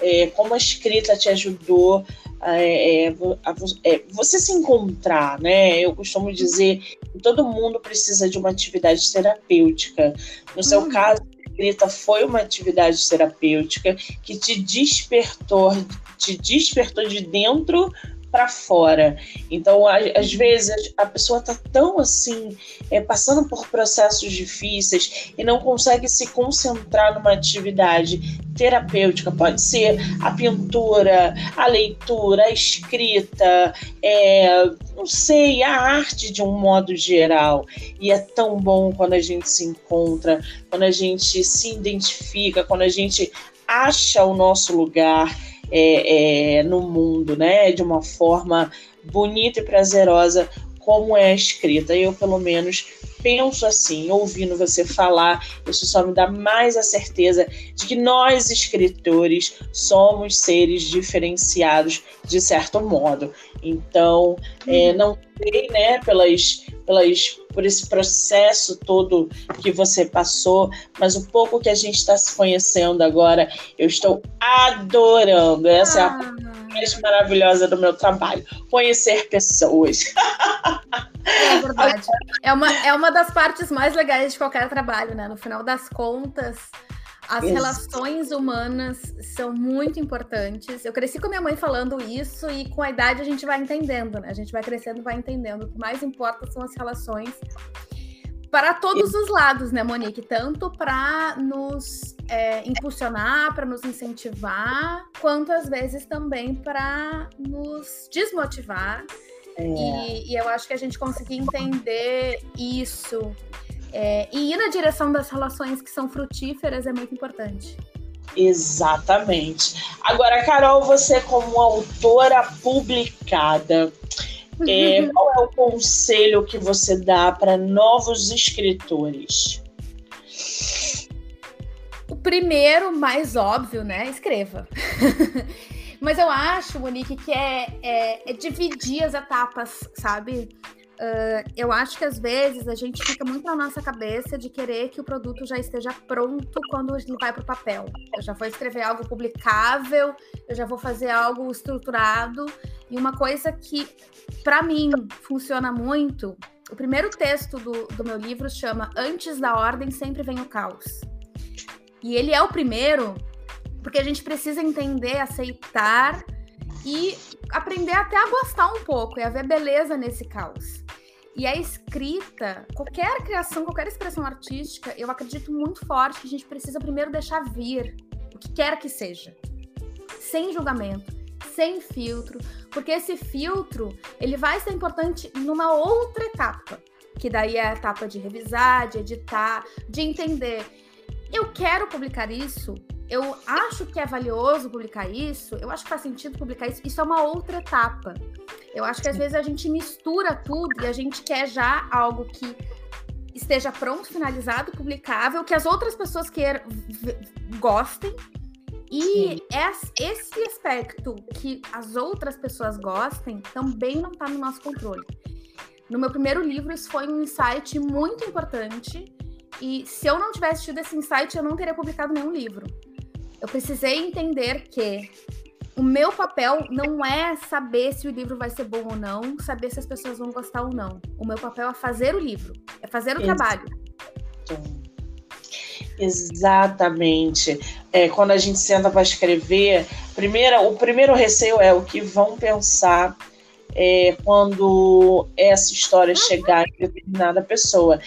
é, como a escrita te ajudou é, a, é, você se encontrar, né? Eu costumo dizer que todo mundo precisa de uma atividade terapêutica. No seu uhum. caso, a escrita foi uma atividade terapêutica que te despertou, te despertou de dentro para fora. Então, às vezes, a pessoa está tão assim, é, passando por processos difíceis e não consegue se concentrar numa atividade terapêutica. Pode ser a pintura, a leitura, a escrita, é, não sei, a arte de um modo geral. E é tão bom quando a gente se encontra, quando a gente se identifica, quando a gente acha o nosso lugar é, é, no mundo, né? De uma forma bonita e prazerosa, como é a escrita. Eu, pelo menos, penso assim, ouvindo você falar, isso só me dá mais a certeza de que nós, escritores, somos seres diferenciados de certo modo. Então, é, uhum. não sei, né, pelas, pelas, por esse processo todo que você passou, mas o pouco que a gente está se conhecendo agora, eu estou adorando. Essa ah. é a ah. mais maravilhosa do meu trabalho, conhecer pessoas. É verdade. É uma, é uma das partes mais legais de qualquer trabalho, né? No final das contas, as isso. relações humanas são muito importantes. Eu cresci com minha mãe falando isso e com a idade a gente vai entendendo, né? A gente vai crescendo, vai entendendo. O que mais importa são as relações para todos os lados, né, Monique? Tanto para nos é, impulsionar, para nos incentivar, quanto às vezes também para nos desmotivar é. E, e, eu acho que a gente conseguir entender isso é, e ir na direção das relações que são frutíferas é muito importante. Exatamente. Agora, Carol, você como autora publicada, é, qual é o conselho que você dá para novos escritores? O primeiro, mais óbvio, né? Escreva. Mas eu acho, Monique, que é, é, é dividir as etapas, sabe? Uh, eu acho que às vezes a gente fica muito na nossa cabeça de querer que o produto já esteja pronto quando ele vai para o papel. Eu já vou escrever algo publicável, eu já vou fazer algo estruturado. E uma coisa que, para mim, funciona muito: o primeiro texto do, do meu livro chama Antes da Ordem Sempre Vem o Caos. E ele é o primeiro porque a gente precisa entender, aceitar e aprender até a gostar um pouco e a ver beleza nesse caos. E a escrita, qualquer criação, qualquer expressão artística, eu acredito muito forte que a gente precisa primeiro deixar vir o que quer que seja, sem julgamento, sem filtro, porque esse filtro ele vai ser importante numa outra etapa, que daí é a etapa de revisar, de editar, de entender. Eu quero publicar isso eu acho que é valioso publicar isso, eu acho que faz sentido publicar isso, isso é uma outra etapa. Eu acho que às vezes a gente mistura tudo e a gente quer já algo que esteja pronto, finalizado, publicável, que as outras pessoas queiram, gostem. E esse aspecto que as outras pessoas gostem também não está no nosso controle. No meu primeiro livro, isso foi um insight muito importante. E se eu não tivesse tido esse insight, eu não teria publicado nenhum livro eu precisei entender que o meu papel não é saber se o livro vai ser bom ou não, saber se as pessoas vão gostar ou não. O meu papel é fazer o livro, é fazer o trabalho. Exatamente. É, quando a gente senta para escrever, primeira, o primeiro receio é o que vão pensar é, quando essa história uhum. chegar em determinada pessoa.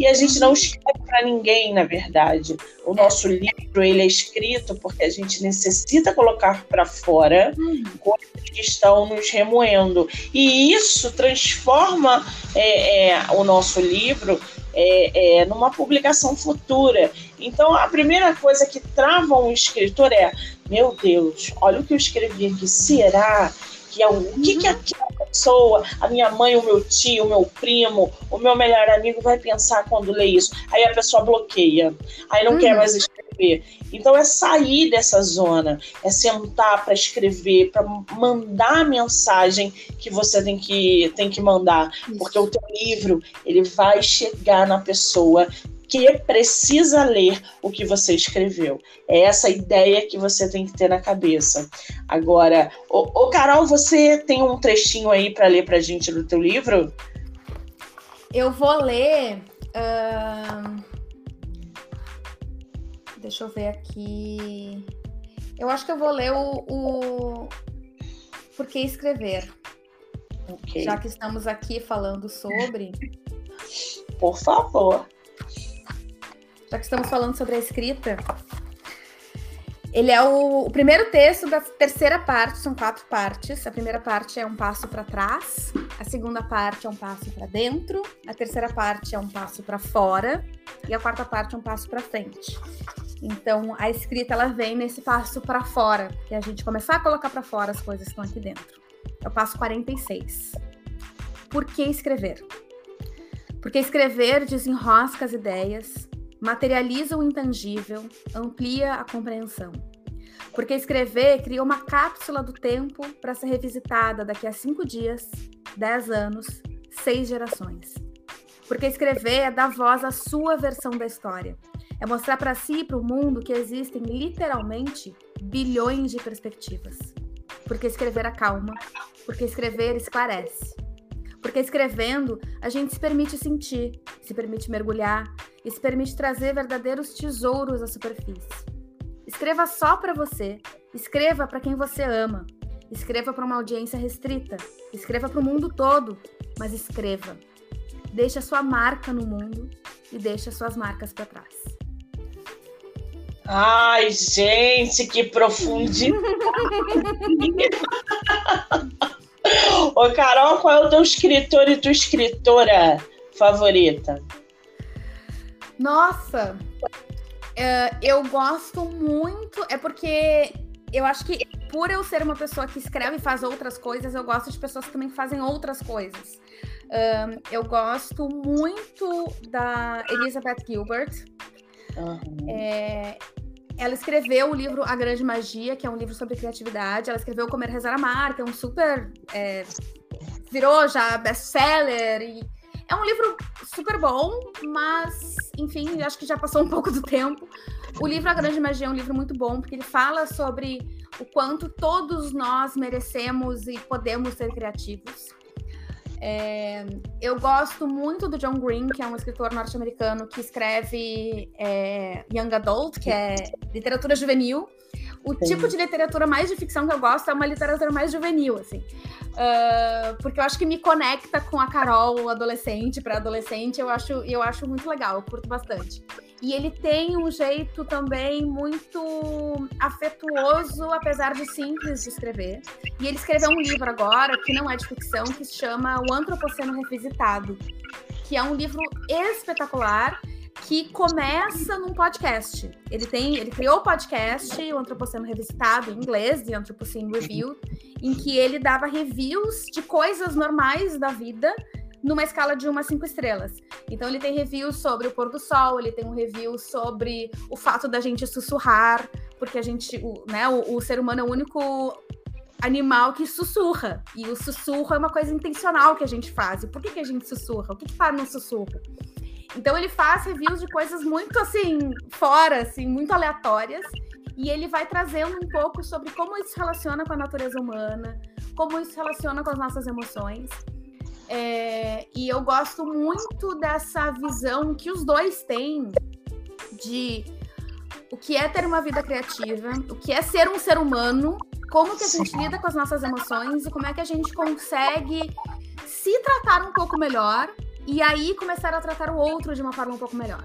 E a gente não escreve para ninguém, na verdade. O nosso livro ele é escrito porque a gente necessita colocar para fora coisas que estão nos remoendo. E isso transforma é, é, o nosso livro é, é, numa publicação futura. Então, a primeira coisa que trava um escritor é: meu Deus, olha o que eu escrevi aqui, será? Que é o, o que, que uhum. aquela pessoa, a minha mãe, o meu tio, o meu primo, o meu melhor amigo vai pensar quando lê isso. Aí a pessoa bloqueia, aí não uhum. quer mais escrever. Então é sair dessa zona, é sentar para escrever, para mandar a mensagem que você tem que, tem que mandar, porque o teu livro ele vai chegar na pessoa que precisa ler o que você escreveu. É essa ideia que você tem que ter na cabeça. Agora, ô, ô Carol, você tem um trechinho aí para ler para a gente do teu livro? Eu vou ler. Uh... Deixa eu ver aqui. Eu acho que eu vou ler o, o... Por que escrever. Okay. Já que estamos aqui falando sobre. Por favor já que estamos falando sobre a escrita, ele é o, o, primeiro texto da terceira parte, são quatro partes. A primeira parte é um passo para trás, a segunda parte é um passo para dentro, a terceira parte é um passo para fora e a quarta parte é um passo para frente. Então, a escrita ela vem nesse passo para fora, que é a gente começar a colocar para fora as coisas que estão aqui dentro. É o passo 46. Por que escrever? Porque escrever desenrosca as ideias, materializa o intangível, amplia a compreensão. Porque escrever cria uma cápsula do tempo para ser revisitada daqui a cinco dias, dez anos, seis gerações. Porque escrever é dar voz à sua versão da história. É mostrar para si e para o mundo que existem literalmente bilhões de perspectivas. Porque escrever acalma, porque escrever esclarece. Porque escrevendo, a gente se permite sentir, se permite mergulhar e se permite trazer verdadeiros tesouros à superfície. Escreva só para você, escreva para quem você ama, escreva para uma audiência restrita, escreva para o mundo todo, mas escreva. Deixe a sua marca no mundo e deixe as suas marcas para trás. Ai, gente, que profundidade! Ô, Carol, qual é o teu escritor e tua escritora favorita? Nossa, é, eu gosto muito. É porque eu acho que por eu ser uma pessoa que escreve e faz outras coisas, eu gosto de pessoas que também fazem outras coisas. Um, eu gosto muito da Elizabeth Gilbert. Uhum. É, ela escreveu o livro A Grande Magia, que é um livro sobre criatividade. Ela escreveu Comer, Rezar, Amar, que é um super. É, virou já best-seller. E é um livro super bom, mas, enfim, acho que já passou um pouco do tempo. O livro A Grande Magia é um livro muito bom, porque ele fala sobre o quanto todos nós merecemos e podemos ser criativos. É, eu gosto muito do John Green, que é um escritor norte-americano que escreve é, Young Adult, que é literatura juvenil. O Sim. tipo de literatura mais de ficção que eu gosto é uma literatura mais juvenil, assim. Uh, porque eu acho que me conecta com a Carol adolescente para adolescente, eu acho, eu acho muito legal, eu curto bastante. E ele tem um jeito também muito afetuoso, apesar de simples de escrever. E ele escreveu um livro agora, que não é de ficção, que se chama O Antropoceno Revisitado, que é um livro espetacular que começa num podcast. Ele tem, ele criou o podcast, o Antropoceno Revisitado, em inglês, de Anthropocene Review, em que ele dava reviews de coisas normais da vida numa escala de uma cinco estrelas. Então ele tem reviews sobre o pôr do sol, ele tem um review sobre o fato da gente sussurrar, porque a gente, o, né, o, o ser humano é o único animal que sussurra. E o sussurro é uma coisa intencional que a gente faz. E por que, que a gente sussurra? O que, que no sussurro? Então ele faz reviews de coisas muito assim, fora, assim, muito aleatórias. E ele vai trazendo um pouco sobre como isso se relaciona com a natureza humana, como isso se relaciona com as nossas emoções. É, e eu gosto muito dessa visão que os dois têm de o que é ter uma vida criativa, o que é ser um ser humano, como que a gente lida com as nossas emoções e como é que a gente consegue se tratar um pouco melhor e aí começar a tratar o outro de uma forma um pouco melhor.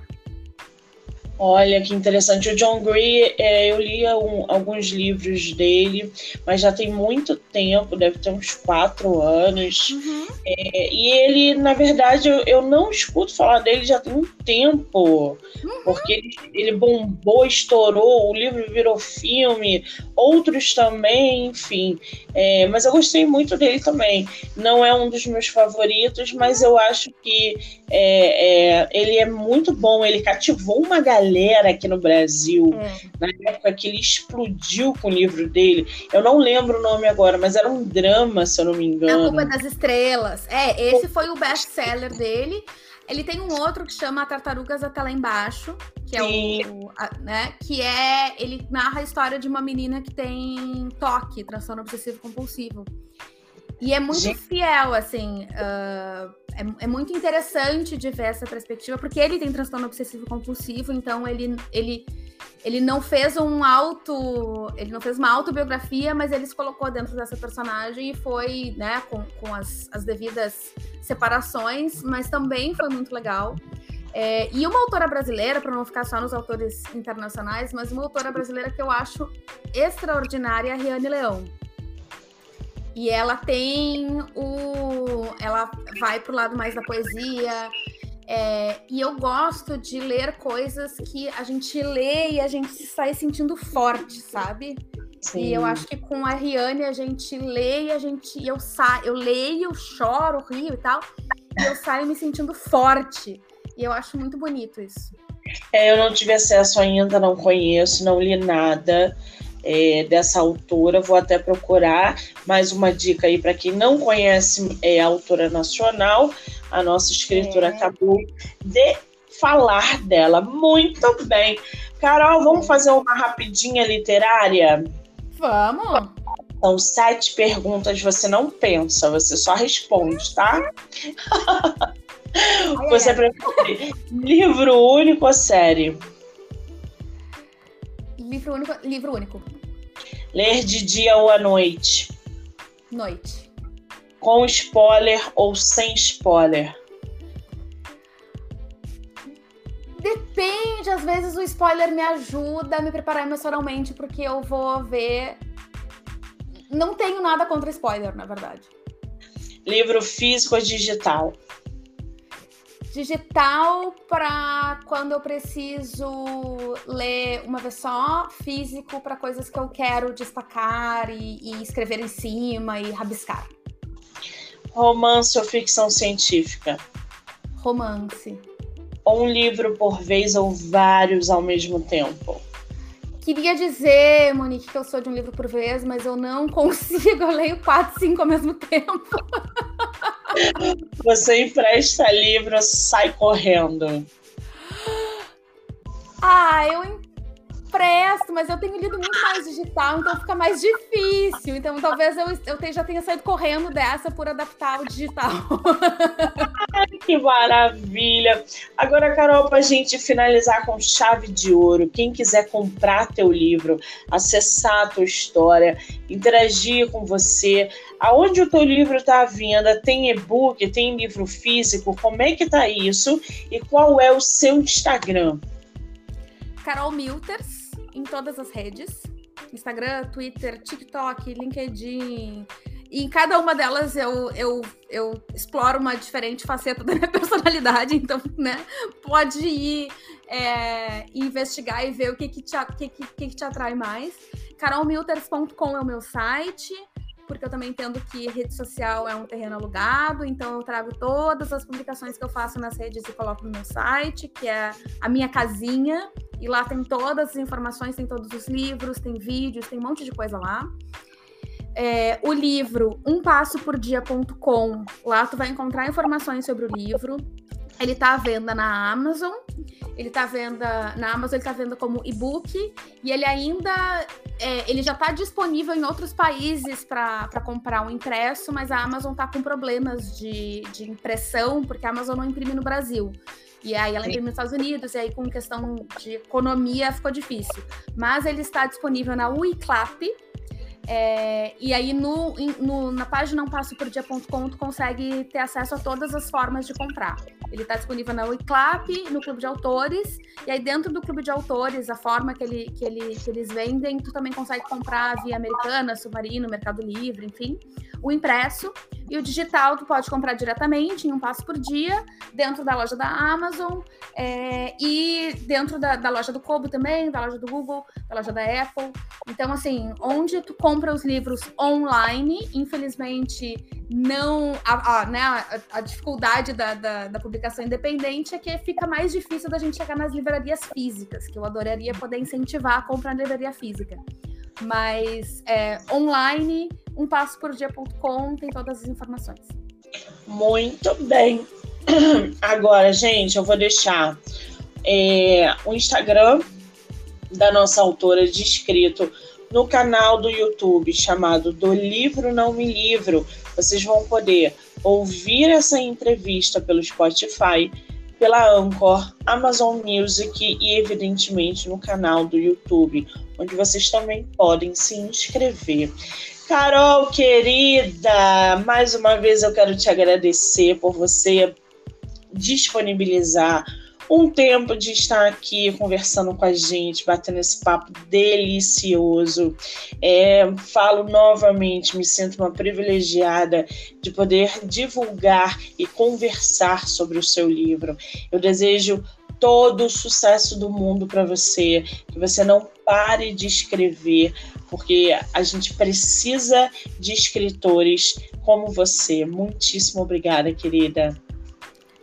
Olha que interessante. O John Gray, é, eu li um, alguns livros dele, mas já tem muito tempo, deve ter uns quatro anos. Uhum. É, e ele, na verdade, eu, eu, não escuto falar dele já tem um tempo, uhum. porque ele, ele, bombou, estourou, o livro virou filme, outros também, enfim. É, mas eu gostei muito dele também. Não é um dos meus favoritos, mas eu acho que é, é ele é muito bom. Ele cativou uma galera aqui no Brasil, é. na época que ele explodiu com o livro dele. Eu não lembro o nome agora, mas era um drama, se eu não me engano. A Culpa das Estrelas. É, esse foi o best-seller dele. Ele tem um outro que chama Tartarugas até lá embaixo, que é o, a, né, que é ele narra a história de uma menina que tem toque, transtorno obsessivo compulsivo. E é muito Gente. fiel, assim. Uh, é, é, muito interessante de ver essa perspectiva, porque ele tem transtorno obsessivo compulsivo, então ele, ele, ele não fez um auto. Ele não fez uma autobiografia, mas ele se colocou dentro dessa personagem e foi, né, com, com as, as devidas separações, mas também foi muito legal. É, e uma autora brasileira, para não ficar só nos autores internacionais, mas uma autora brasileira que eu acho extraordinária é a Riane Leão. E ela tem o. Ela vai pro lado mais da poesia. É, e eu gosto de ler coisas que a gente lê e a gente se sai sentindo forte, sabe? Sim. E eu acho que com a Riane a gente lê e a gente. Eu, sa, eu leio, choro, rio e tal. E eu saio me sentindo forte. E eu acho muito bonito isso. É, eu não tive acesso ainda, não conheço, não li nada é, dessa autora. Vou até procurar mais uma dica aí para quem não conhece é, a autora nacional. A nossa escritora é. acabou de falar dela. Muito bem. Carol, vamos fazer uma rapidinha literária? Vamos. São sete perguntas, você não pensa, você só responde, tá? você prefere livro único ou série? Livro único. Livro único. Ler de dia ou à noite? Noite. Com spoiler ou sem spoiler? Depende, às vezes o spoiler me ajuda a me preparar emocionalmente, porque eu vou ver. Não tenho nada contra spoiler, na verdade. Livro físico ou digital? Digital para quando eu preciso ler uma vez só, físico para coisas que eu quero destacar e, e, escrever em cima e rabiscar. Romance ou ficção científica? Romance. Um livro por vez ou vários ao mesmo tempo? Queria dizer, Monique, que eu sou de um livro por vez, mas eu não consigo, eu leio quatro, cinco ao mesmo tempo. Você empresta livro, sai correndo. Ah, eu mas eu tenho lido muito mais digital, então fica mais difícil. Então talvez eu, eu já tenha saído correndo dessa por adaptar o digital. Ai, que maravilha! Agora, Carol, para a gente finalizar com chave de ouro, quem quiser comprar teu livro, acessar a tua história, interagir com você, aonde o teu livro está à venda? Tem e-book, tem livro físico? Como é que tá isso? E qual é o seu Instagram? Carol Milters em todas as redes: Instagram, Twitter, TikTok, LinkedIn. E em cada uma delas eu, eu, eu exploro uma diferente faceta da minha personalidade, então, né, pode ir é, investigar e ver o que, que, te, que, que, que te atrai mais. carolmilters.com é o meu site porque eu também entendo que rede social é um terreno alugado, então eu trago todas as publicações que eu faço nas redes e coloco no meu site, que é a minha casinha, e lá tem todas as informações, tem todos os livros, tem vídeos, tem um monte de coisa lá. É, o livro umpassopordia.com, lá tu vai encontrar informações sobre o livro. Ele está à venda na Amazon. Ele está à venda na Amazon, ele está à venda como e-book e ele ainda é, ele já está disponível em outros países para comprar um impresso, mas a Amazon está com problemas de, de impressão porque a Amazon não imprime no Brasil. E aí ela imprime nos Estados Unidos, e aí com questão de economia ficou difícil. Mas ele está disponível na Wiclap, é, e aí no, no, na página umpassopordia.com tu consegue ter acesso a todas as formas de comprar. Ele está disponível na Wiclap, no Clube de Autores, e aí dentro do Clube de Autores, a forma que, ele, que, ele, que eles vendem, tu também consegue comprar via Americana, Submarino, Mercado Livre, enfim, o impresso. E o digital tu pode comprar diretamente, em um passo por dia, dentro da loja da Amazon, é, e dentro da, da loja do Kobo também, da loja do Google, da loja da Apple. Então, assim, onde tu compra os livros online, infelizmente não a, a, né, a, a dificuldade da, da, da, publicação independente é que fica mais difícil da gente chegar nas livrarias físicas, que eu adoraria poder incentivar a compra na livraria física. Mas é, online, umpassopordia.com tem todas as informações. Muito bem. Agora, gente, eu vou deixar é, o Instagram da nossa autora de escrito no canal do YouTube chamado Do Livro Não Me Livro. Vocês vão poder ouvir essa entrevista pelo Spotify, pela Anchor, Amazon Music e, evidentemente, no canal do YouTube, onde vocês também podem se inscrever. Carol, querida, mais uma vez eu quero te agradecer por você disponibilizar um tempo de estar aqui conversando com a gente, batendo esse papo delicioso. É, falo novamente, me sinto uma privilegiada de poder divulgar e conversar sobre o seu livro. Eu desejo todo o sucesso do mundo para você, que você não pare de escrever, porque a gente precisa de escritores como você. Muitíssimo obrigada, querida.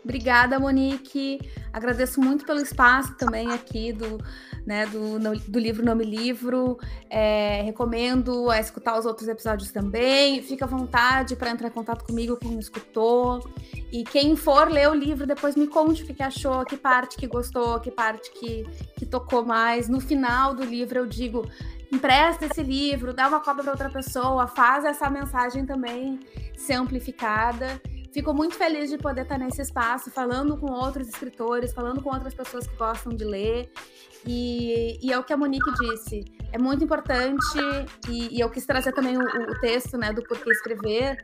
Obrigada, Monique. Agradeço muito pelo espaço também aqui do, né, do, do livro Nome Livro. É, recomendo a escutar os outros episódios também. Fica à vontade para entrar em contato comigo quem escutou. E quem for ler o livro, depois me conte o que achou, que parte que gostou, que parte que, que tocou mais. No final do livro eu digo empresta esse livro, dá uma cópia para outra pessoa, faz essa mensagem também ser amplificada. Fico muito feliz de poder estar nesse espaço, falando com outros escritores, falando com outras pessoas que gostam de ler. E, e é o que a Monique disse, é muito importante, e, e eu quis trazer também o, o, texto né, do porquê escrever.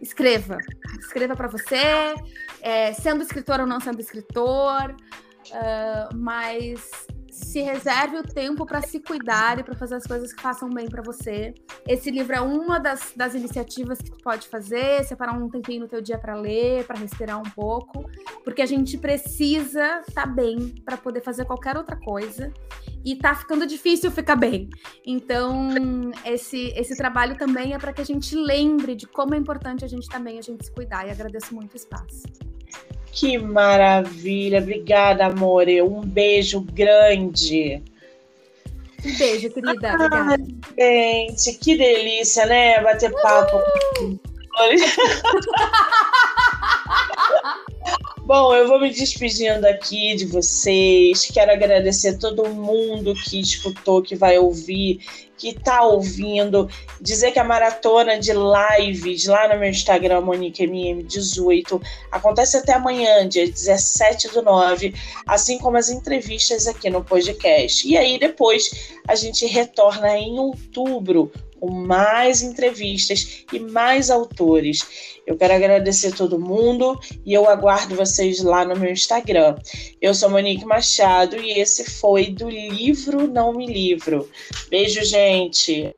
Escreva. Escreva para você, é, sendo escritor ou não sendo escritor, uh, mas se reserve o tempo para se cuidar e para fazer as coisas que façam bem para você. Esse livro é uma das, das iniciativas que tu pode fazer, separar um tempinho no teu dia para ler, para respirar um pouco, porque a gente precisa estar tá bem para poder fazer qualquer outra coisa e tá ficando difícil ficar bem. Então, esse esse trabalho também é para que a gente lembre de como é importante a gente também a gente se cuidar e agradeço muito o espaço. Que maravilha. Obrigada, amor. Um beijo grande. Um beijo, querida. Obrigada. gente, que delícia, né? Bater papo. Bom, eu vou me despedindo aqui de vocês. Quero agradecer todo mundo que escutou, que vai ouvir, que está ouvindo. Dizer que a maratona de lives lá no meu Instagram, MoniqueMM18, acontece até amanhã, dia 17 do 9, assim como as entrevistas aqui no podcast. E aí depois a gente retorna em outubro com mais entrevistas e mais autores. Eu quero agradecer todo mundo e eu aguardo vocês lá no meu Instagram. Eu sou Monique Machado e esse foi do livro Não Me Livro. Beijo, gente!